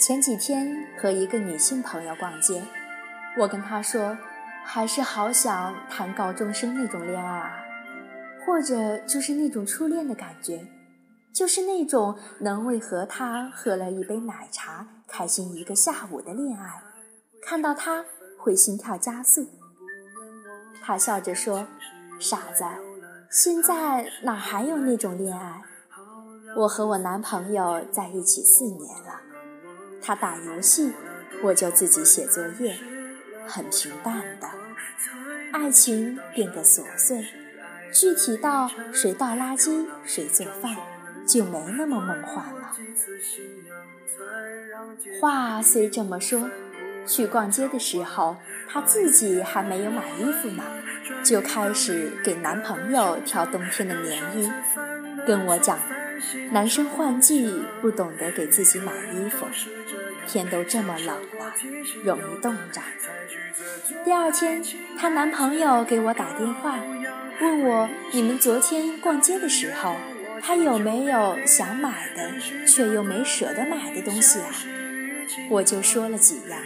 前几天和一个女性朋友逛街，我跟她说，还是好想谈高中生那种恋爱啊，或者就是那种初恋的感觉，就是那种能为和他喝了一杯奶茶开心一个下午的恋爱，看到他会心跳加速。她笑着说：“傻子，现在哪还有那种恋爱？我和我男朋友在一起四年了。”他打游戏，我就自己写作业，很平淡的，爱情变得琐碎，具体到谁倒垃圾谁做饭，就没那么梦幻了。话虽这么说，去逛街的时候，他自己还没有买衣服呢，就开始给男朋友挑冬天的棉衣，跟我讲。男生换季不懂得给自己买衣服，天都这么冷了，容易冻着。第二天，她男朋友给我打电话，问我你们昨天逛街的时候，他有没有想买的却又没舍得买的东西啊？我就说了几样，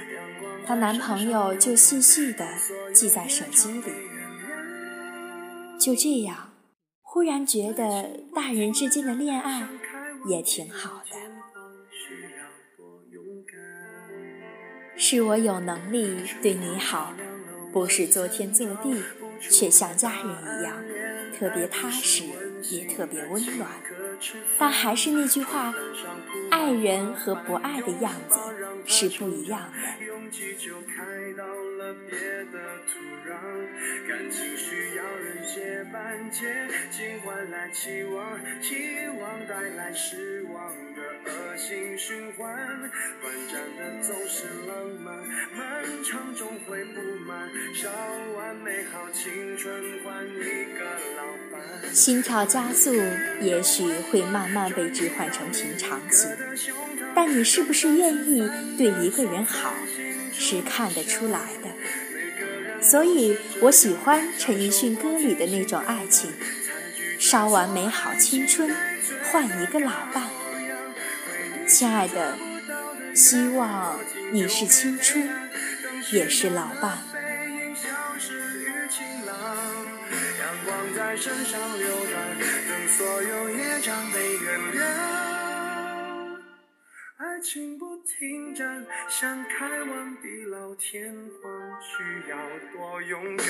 她男朋友就细细的记在手机里。就这样。忽然觉得大人之间的恋爱也挺好的，是我有能力对你好，不是作天作地，却像家人一样，特别踏实，也特别温暖。但还是那句话，爱人和不爱的样子是不一样的。感情需要别的土壤，感情需要人接班接，尽换来期望，期望带来失望的恶性循环。短暂的总是浪漫，漫长终会不满。烧完美好青春，换一个老伴。心跳加速，也许会慢慢被置换成平常心，但你是不是愿意对一个人好？是看得出来的，所以我喜欢陈奕迅歌里的那种爱情：烧完美好青春，换一个老伴。亲爱的，希望你是青春，也是老伴。爱情不停站，想开往地老天荒，需要多勇敢。